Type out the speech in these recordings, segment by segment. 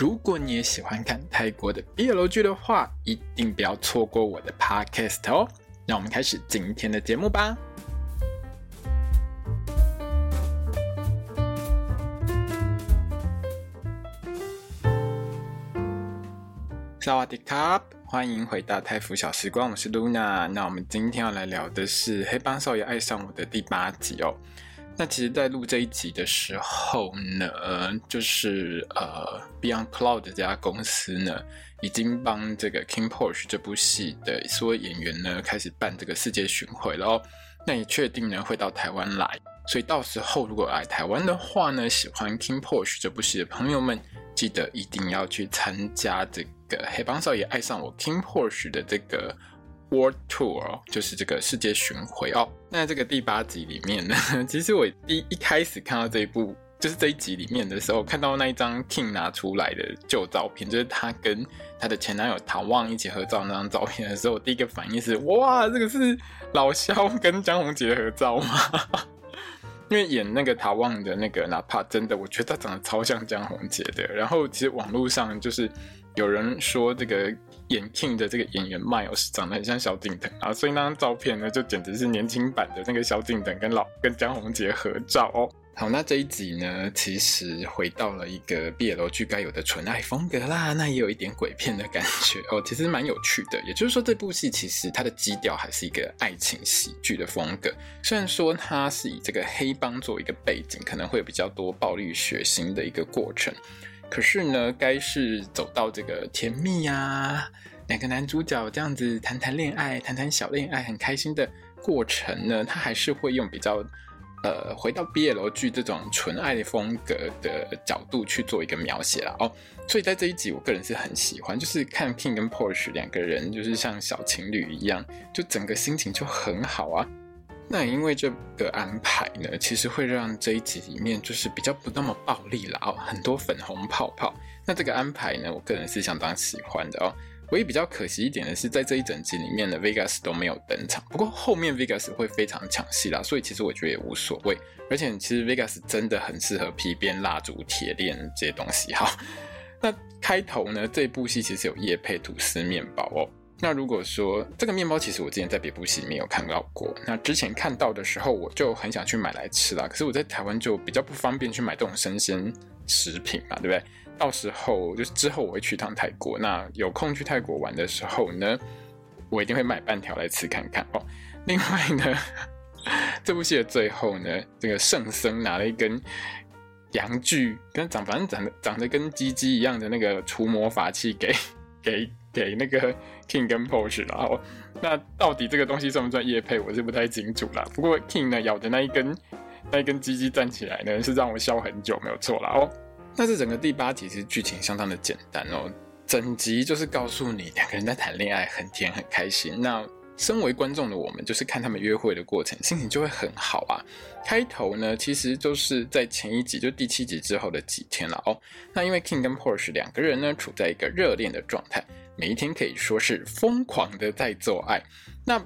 如果你也喜欢看泰国的 BL 剧的话，一定不要错过我的 Podcast 哦。让我们开始今天的节目吧。萨瓦迪卡，欢迎回到泰腐小时光，我是 Luna。那我们今天要来聊的是《黑帮少爷爱上我》的第八集哦。那其实，在录这一集的时候呢，就是呃，Beyond Cloud 这家公司呢，已经帮这个 King Porsche 这部戏的所有演员呢，开始办这个世界巡回了。那也确定呢，会到台湾来，所以到时候如果来台湾的话呢，喜欢 King Porsche 这部戏的朋友们，记得一定要去参加这个《黑帮少爷爱上我》King Porsche 的这个。World Tour 就是这个世界巡回哦。那这个第八集里面呢，其实我第一,开始看到这一部，就是这一集里面的时候，看到那一张 King 拿出来的旧照片，就是他跟他的前男友陶旺一起合照那张照片的时候，我第一个反应是：哇，这个是老萧跟江宏杰合照吗？因为演那个陶旺的那个，哪怕真的，我觉得他长得超像江宏杰的。然后其实网络上就是有人说这个。演 King 的这个演员 Miles 长得很像萧敬腾啊，所以那张照片呢，就简直是年轻版的那个萧敬腾跟老跟江宏杰合照哦。好，那这一集呢，其实回到了一个毕业楼剧该有的纯爱风格啦，那也有一点鬼片的感觉哦，其实蛮有趣的。也就是说，这部戏其实它的基调还是一个爱情喜剧的风格，虽然说它是以这个黑帮作为一个背景，可能会有比较多暴力血腥的一个过程。可是呢，该是走到这个甜蜜呀、啊，两个男主角这样子谈谈恋爱、谈谈小恋爱，很开心的过程呢，他还是会用比较呃回到 BL 剧这种纯爱的风格的角度去做一个描写了哦。所以在这一集，我个人是很喜欢，就是看 King 跟 Porsche 两个人就是像小情侣一样，就整个心情就很好啊。那因为这个安排呢，其实会让这一集里面就是比较不那么暴力了哦，很多粉红泡泡。那这个安排呢，我个人是相当喜欢的哦。唯一比较可惜一点的是，在这一整集里面的 Vegas 都没有登场。不过后面 Vegas 会非常抢戏啦，所以其实我觉得也无所谓。而且其实 Vegas 真的很适合皮鞭、蜡烛、铁链这些东西哈。那开头呢，这部戏其实有业配吐司面包哦。那如果说这个面包，其实我之前在别部戏里面有看到过。那之前看到的时候，我就很想去买来吃啦。可是我在台湾就比较不方便去买这种生鲜食品嘛，对不对？到时候就是之后我会去一趟泰国，那有空去泰国玩的时候呢，我一定会买半条来吃看看哦。另外呢，这部戏的最后呢，这个圣僧拿了一根阳具，跟长反正长得长得跟鸡鸡一样的那个除魔法器给给。给那个 King 跟 Porsche 然后那到底这个东西算不算夜配，我是不太清楚啦。不过 King 呢咬的那一根那一根鸡鸡站起来呢，是让我笑很久，没有错啦哦。那这整个第八集其实剧情相当的简单哦，整集就是告诉你两个人在谈恋爱，很甜很开心。那身为观众的我们，就是看他们约会的过程，心情就会很好啊。开头呢，其实就是在前一集，就第七集之后的几天了哦。那因为 King 跟 Porsche 两个人呢，处在一个热恋的状态，每一天可以说是疯狂的在做爱。那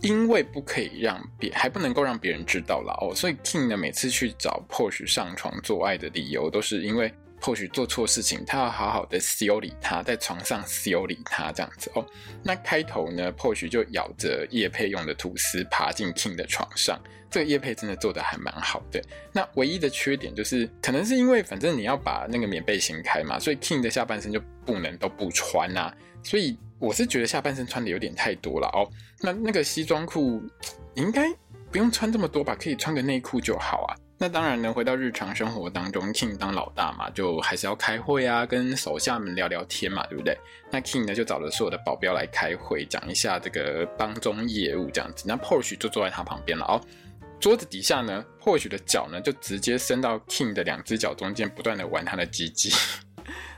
因为不可以让别还不能够让别人知道了哦，所以 King 呢，每次去找 Porsche 上床做爱的理由，都是因为。或许做错事情，他要好好的修理他，在床上修理他这样子哦。那开头呢，或许就咬着叶配用的吐司爬进 King 的床上，这个叶配真的做得还蛮好的。那唯一的缺点就是，可能是因为反正你要把那个棉被掀开嘛，所以 King 的下半身就不能都不穿啊。所以我是觉得下半身穿的有点太多了哦。那那个西装裤应该不用穿这么多吧，可以穿个内裤就好啊。那当然呢，回到日常生活当中，King 当老大嘛，就还是要开会啊，跟手下们聊聊天嘛，对不对？那 King 呢，就找了所有的保镖来开会，讲一下这个帮中业务这样子。那 Porsche 就坐在他旁边了哦。桌子底下呢，Porsche 的脚呢，就直接伸到 King 的两只脚中间，不断的玩他的鸡鸡。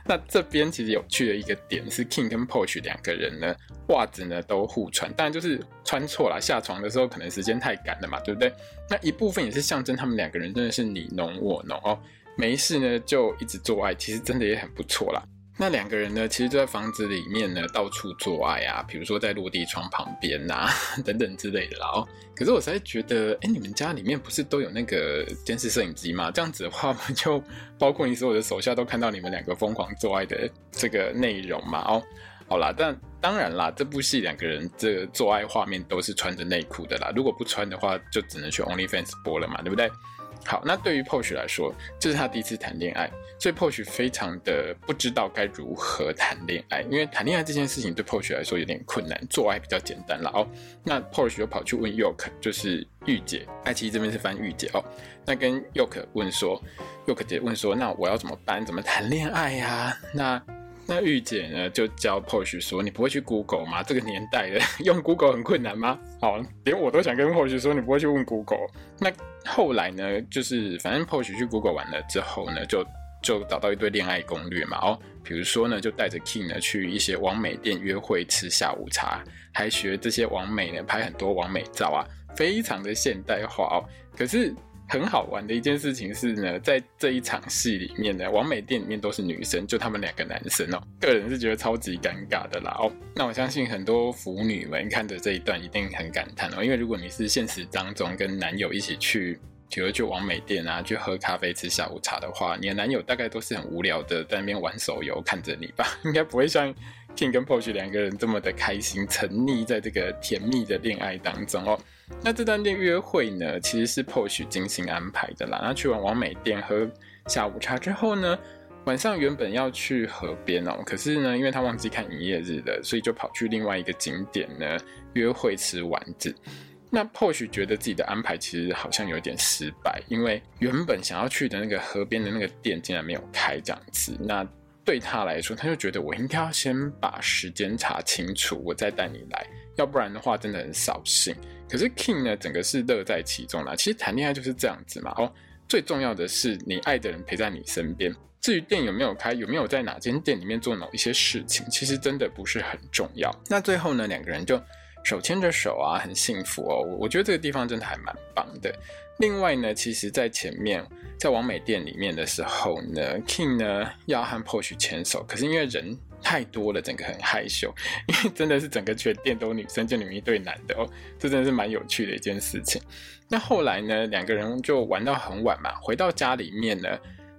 那这边其实有趣的一个点是，King 跟 Porsche 两个人呢，袜子呢都互穿，当然就是穿错了，下床的时候可能时间太赶了嘛，对不对？那一部分也是象征他们两个人真的是你侬我侬哦，没事呢就一直做爱，其实真的也很不错啦。那两个人呢，其实就在房子里面呢，到处做爱啊，比如说在落地窗旁边呐、啊，等等之类的啦。哦，可是我实在觉得，哎，你们家里面不是都有那个监视摄影机吗？这样子的话，就包括你所有的手下都看到你们两个疯狂做爱的这个内容嘛？哦，好啦，但当然啦，这部戏两个人这做爱画面都是穿着内裤的啦。如果不穿的话，就只能去 OnlyFans 播了嘛，对不对？好，那对于 Porsche 来说，这是他第一次谈恋爱，所以 Porsche 非常的不知道该如何谈恋爱，因为谈恋爱这件事情对 Porsche 来说有点困难，做爱比较简单了哦。那 Porsche 又跑去问 Yoke，就是御姐，爱奇艺这边是翻御姐哦。那跟 Yoke 问说，Yoke 姐问说，那我要怎么办？怎么谈恋爱呀、啊？那那御姐呢，就教 Porsche 说：“你不会去 Google 吗？这个年代的 用 Google 很困难吗？”好，连我都想跟 Porsche 说：“你不会去问 Google。”那后来呢，就是反正 Porsche 去 Google 完了之后呢，就就找到一堆恋爱攻略嘛。哦，比如说呢，就带着 King 呢去一些网美店约会吃下午茶，还学这些网美呢拍很多网美照啊，非常的现代化哦。可是。很好玩的一件事情是呢，在这一场戏里面呢，网美店里面都是女生，就他们两个男生哦。个人是觉得超级尴尬的啦哦。那我相信很多腐女们看着这一段一定很感叹哦，因为如果你是现实当中跟男友一起去，比如去网美店啊，去喝咖啡吃下午茶的话，你的男友大概都是很无聊的在那边玩手游看着你吧，应该不会像 King 跟 Porsche 两个人这么的开心，沉溺在这个甜蜜的恋爱当中哦。那这段恋约会呢，其实是 Porsche 精心安排的啦。那去完网美店喝下午茶之后呢，晚上原本要去河边哦，可是呢，因为他忘记看营业日了，所以就跑去另外一个景点呢约会吃丸子。那 Post 觉得自己的安排其实好像有点失败，因为原本想要去的那个河边的那个店竟然没有开这样子。那对他来说，他就觉得我应该要先把时间查清楚，我再带你来。要不然的话，真的很扫兴。可是 King 呢，整个是乐在其中啦。其实谈恋爱就是这样子嘛。哦，最重要的是你爱的人陪在你身边。至于店有没有开，有没有在哪间店里面做某一些事情，其实真的不是很重要。那最后呢，两个人就手牵着手啊，很幸福哦。我觉得这个地方真的还蛮棒的。另外呢，其实在前面在王美店里面的时候呢，King 呢要和 Porsche 牵手，可是因为人。太多了，整个很害羞，因为真的是整个全店都女生，就你们一对男的哦，这真的是蛮有趣的一件事情。那后来呢，两个人就玩到很晚嘛，回到家里面呢，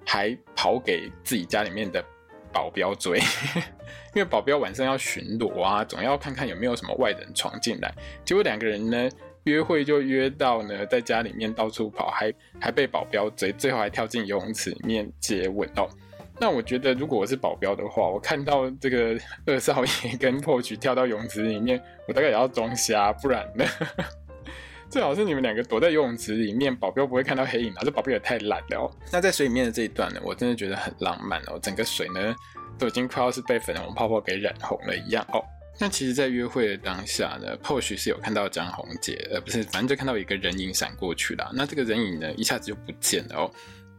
还跑给自己家里面的保镖追，因为保镖晚上要巡逻啊，总要看看有没有什么外人闯进来。结果两个人呢，约会就约到呢，在家里面到处跑，还还被保镖追，最后还跳进游泳池里面接吻哦。那我觉得，如果我是保镖的话，我看到这个二少爷跟破局跳到泳池里面，我大概也要装瞎，不然呢，最好是你们两个躲在游泳池里面，保镖不会看到黑影啊。这保镖也太懒了哦。那在水里面的这一段呢，我真的觉得很浪漫哦，整个水呢都已经快要是被粉红泡泡给染红了一样哦。那其实，在约会的当下呢 posh 是有看到张宏杰，呃，不是，反正就看到一个人影闪过去了。那这个人影呢，一下子就不见了哦。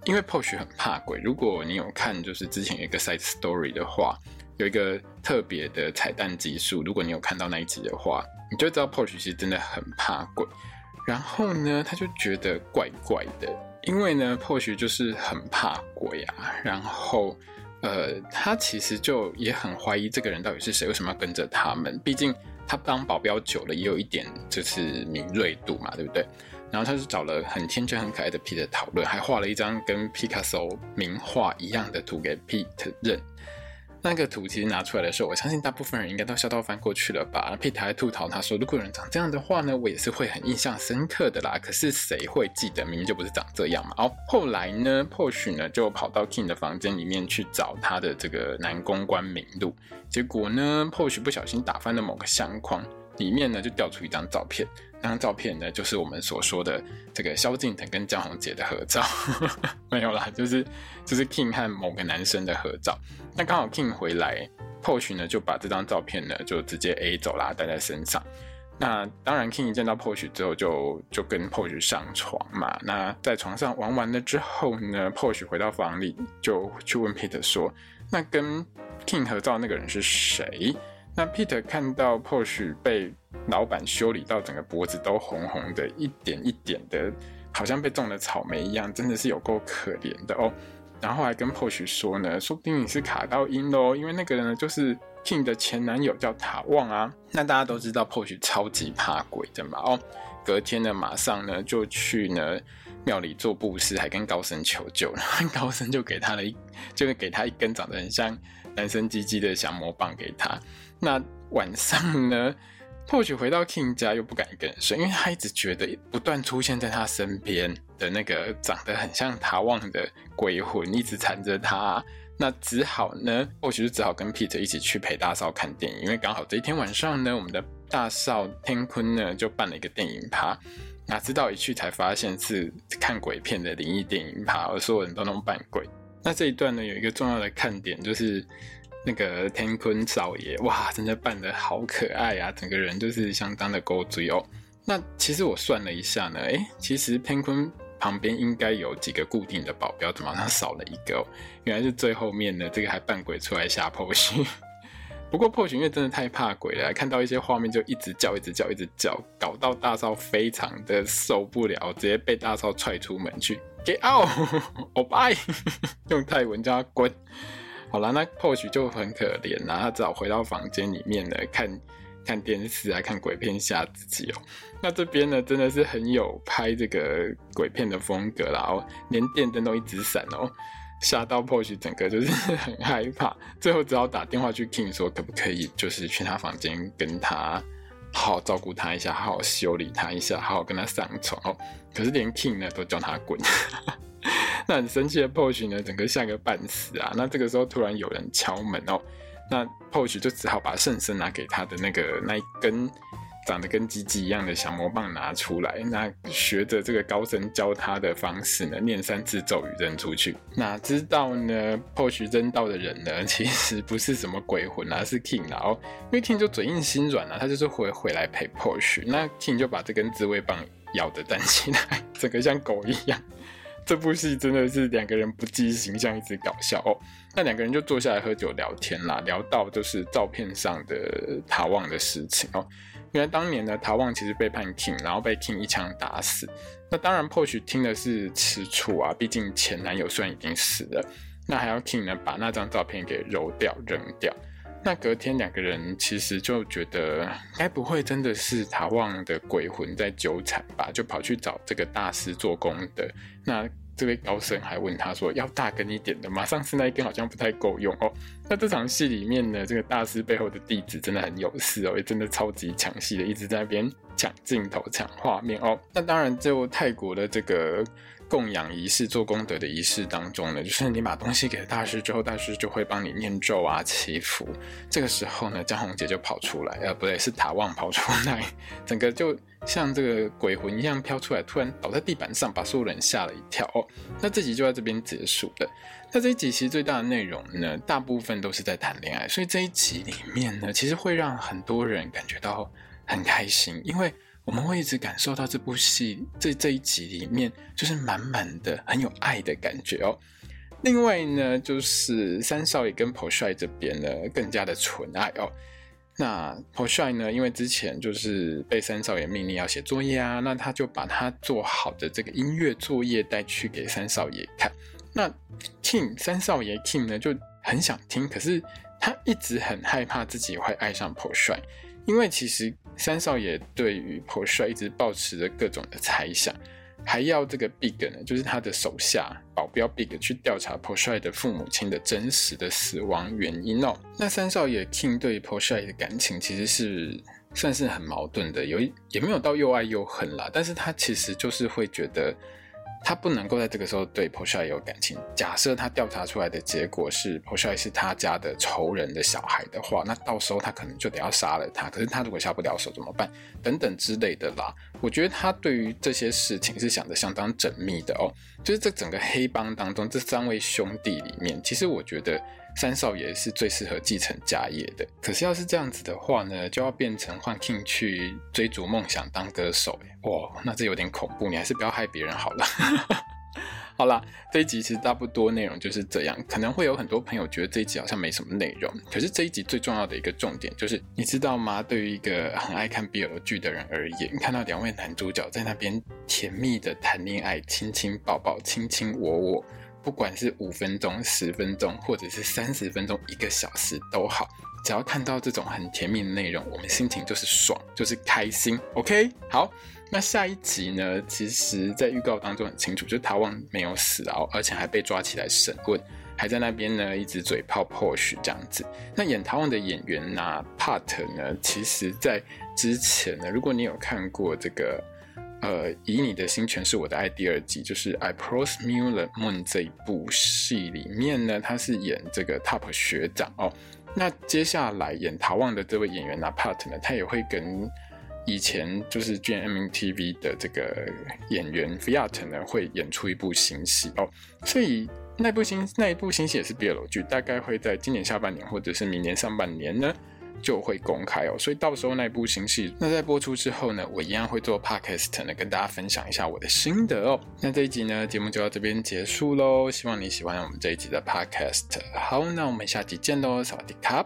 因为 Porsche 很怕鬼，如果你有看就是之前一个 side story 的话，有一个特别的彩蛋集数，如果你有看到那一集的话，你就知道 Porsche 其实真的很怕鬼。然后呢，他就觉得怪怪的，因为呢或许就是很怕鬼啊。然后，呃，他其实就也很怀疑这个人到底是谁，为什么要跟着他们？毕竟他当保镖久了，也有一点就是敏锐度嘛，对不对？然后他就找了很天真、很可爱的 Pete 讨论，还画了一张跟 Picasso 名画一样的图给 Pete 认。那个图其实拿出来的时候，我相信大部分人应该都笑到翻过去了吧？Pete 还吐槽他说：“如果有人长这样的话呢，我也是会很印象深刻的啦。可是谁会记得？明明就不是长这样嘛。”哦，后来呢，Poch 呢就跑到 King 的房间里面去找他的这个男公关名录，结果呢，Poch 不小心打翻了某个相框，里面呢就掉出一张照片。那张照片呢，就是我们所说的这个萧敬腾跟江宏杰的合照，没有啦，就是就是 King 和某个男生的合照。那刚好 King 回来，Porsche 呢就把这张照片呢就直接 A 走啦，带在身上。那当然，King 一见到 Porsche 之后就就跟 Porsche 上床嘛。那在床上玩完了之后呢，Porsche 回到房里就去问 Peter 说：“那跟 King 合照那个人是谁？”那 Peter 看到 Porsche 被老板修理到整个脖子都红红的，一点一点的，好像被种了草莓一样，真的是有够可怜的哦。然后还跟 Porsche 说呢，说不定你是卡到阴喽，因为那个人呢就是 King 的前男友叫塔旺啊。那大家都知道 Porsche 超级怕鬼的嘛，哦，隔天呢马上呢就去呢庙里做布施，还跟高僧求救，然后高僧就给他了一，就给他一根长得很像男生鸡鸡的降魔棒给他。那晚上呢？或许回到 King 家又不敢跟睡，因为他一直觉得不断出现在他身边的那个长得很像塔旺的鬼魂一直缠着他，那只好呢，或许是只好跟 Peter 一起去陪大少看电影，因为刚好这一天晚上呢，我们的大少天坤呢就办了一个电影趴，哪知道一去才发现是看鬼片的灵异电影趴，而所有人都能扮鬼。那这一段呢有一个重要的看点就是。那个天坤少爷，哇，真的扮得好可爱啊！整个人就是相当的勾追哦。那其实我算了一下呢，诶，其实天坤旁边应该有几个固定的保镖，怎么好像少了一个？原来是最后面呢，这个还扮鬼出来吓破群。不过破群因为真的太怕鬼了，看到一些画面就一直叫，一直叫，一直叫，搞到大少非常的受不了，直接被大少踹出门去，Get out！我拜，用泰文叫他滚。好了，那 poch 就很可怜啦，他只好回到房间里面呢，看看电视啊，看鬼片吓自己哦。那这边呢，真的是很有拍这个鬼片的风格啦，哦，连电灯都一直闪哦，吓到 poch 整个就是 很害怕，最后只好打电话去 King 说，可不可以就是去他房间跟他好好照顾他一下，好好修理他一下，好好跟他上床哦。可是连 King 呢都叫他滚。那很生气的 Porsche 呢，整个吓个半死啊！那这个时候突然有人敲门哦，那 Porsche 就只好把圣僧拿给他的那个那一根长得跟鸡鸡一样的降魔棒拿出来，那学着这个高僧教他的方式呢，念三字咒语扔出去。哪知道呢，Porsche 扔到的人呢，其实不是什么鬼魂啊，是 King 啊哦，因为 King 就嘴硬心软啊，他就是会回来陪 Porsche。那 King 就把这根自慰棒咬着站起来，整个像狗一样。这部戏真的是两个人不计形象，一直搞笑哦。那两个人就坐下来喝酒聊天啦，聊到就是照片上的塔旺的事情哦。原来当年呢，塔旺其实背叛 King，然后被 King 一枪打死。那当然，Posh 听的是吃醋啊，毕竟前男友虽然已经死了，那还要 King 呢把那张照片给揉掉扔掉。那隔天两个人其实就觉得，该不会真的是塔旺的鬼魂在纠缠吧？就跑去找这个大师做功德。那这位高僧还问他说：“要大根一点的吗？上次那一根好像不太够用哦。”那这场戏里面呢，这个大师背后的弟子真的很有事哦，也真的超级抢戏的，一直在那边抢镜头、抢画面哦。那当然，就泰国的这个。供养仪式、做功德的仪式当中呢，就是你把东西给了大师之后，大师就会帮你念咒啊、祈福。这个时候呢，江宏杰就跑出来，呃，不对，是塔旺跑出来，整个就像这个鬼魂一样飘出来，突然倒在地板上，把所有人吓了一跳。哦，那这集就在这边结束了。那这一集其实最大的内容呢，大部分都是在谈恋爱，所以这一集里面呢，其实会让很多人感觉到很开心，因为。我们会一直感受到这部戏这这一集里面就是满满的很有爱的感觉哦。另外呢，就是三少爷跟朴帅这边呢更加的纯爱哦。那朴帅呢，因为之前就是被三少爷命令要写作业啊，那他就把他做好的这个音乐作业带去给三少爷看。那 King 三少爷 King 呢就很想听，可是他一直很害怕自己会爱上朴帅。因为其实三少爷对于朴帅一直抱持着各种的猜想，还要这个 Big 呢，就是他的手下保镖 Big 去调查朴帅的父母亲的真实的死亡原因哦。那三少爷 King 对于朴帅的感情其实是算是很矛盾的，有一也没有到又爱又恨啦，但是他其实就是会觉得。他不能够在这个时候对 p o s h a 有感情。假设他调查出来的结果是 p o s h a 是他家的仇人的小孩的话，那到时候他可能就得要杀了他。可是他如果下不了手怎么办？等等之类的啦。我觉得他对于这些事情是想得相当缜密的哦。就是这整个黑帮当中，这三位兄弟里面，其实我觉得。三少爷是最适合继承家业的，可是要是这样子的话呢，就要变成换 King 去追逐梦想当歌手，哇，那这有点恐怖，你还是不要害别人好了。好啦，这一集其实差不多内容就是这样，可能会有很多朋友觉得这一集好像没什么内容，可是这一集最重要的一个重点就是，你知道吗？对于一个很爱看 BL 剧的人而言，看到两位男主角在那边甜蜜的谈恋爱，亲亲抱抱，卿卿我我。不管是五分钟、十分钟，或者是三十分钟、一个小时都好，只要看到这种很甜蜜的内容，我们心情就是爽，就是开心。OK，好，那下一集呢？其实，在预告当中很清楚，就是陶旺没有死哦，而且还被抓起来审问。还在那边呢，一直嘴炮 push 这样子。那演陶旺的演员呢、啊、，Part 呢，其实在之前呢，如果你有看过这个，呃，以你的心诠释我的爱第二季，就是 I Promise You the Moon 这一部戏里面呢，他是演这个 Top 学长哦。那接下来演陶旺的这位演员呐、啊、，Part 呢，他也会跟以前就是 GMMTV 的这个演员 Fiat 呢，会演出一部新戏哦，所以。那部新那一部新戏也是 BL 剧，大概会在今年下半年或者是明年上半年呢就会公开哦。所以到时候那一部新戏那在播出之后呢，我一样会做 podcast 呢跟大家分享一下我的心得哦。那这一集呢节目就到这边结束喽，希望你喜欢我们这一集的 podcast。好，那我们下集见喽，萨瓦迪卡。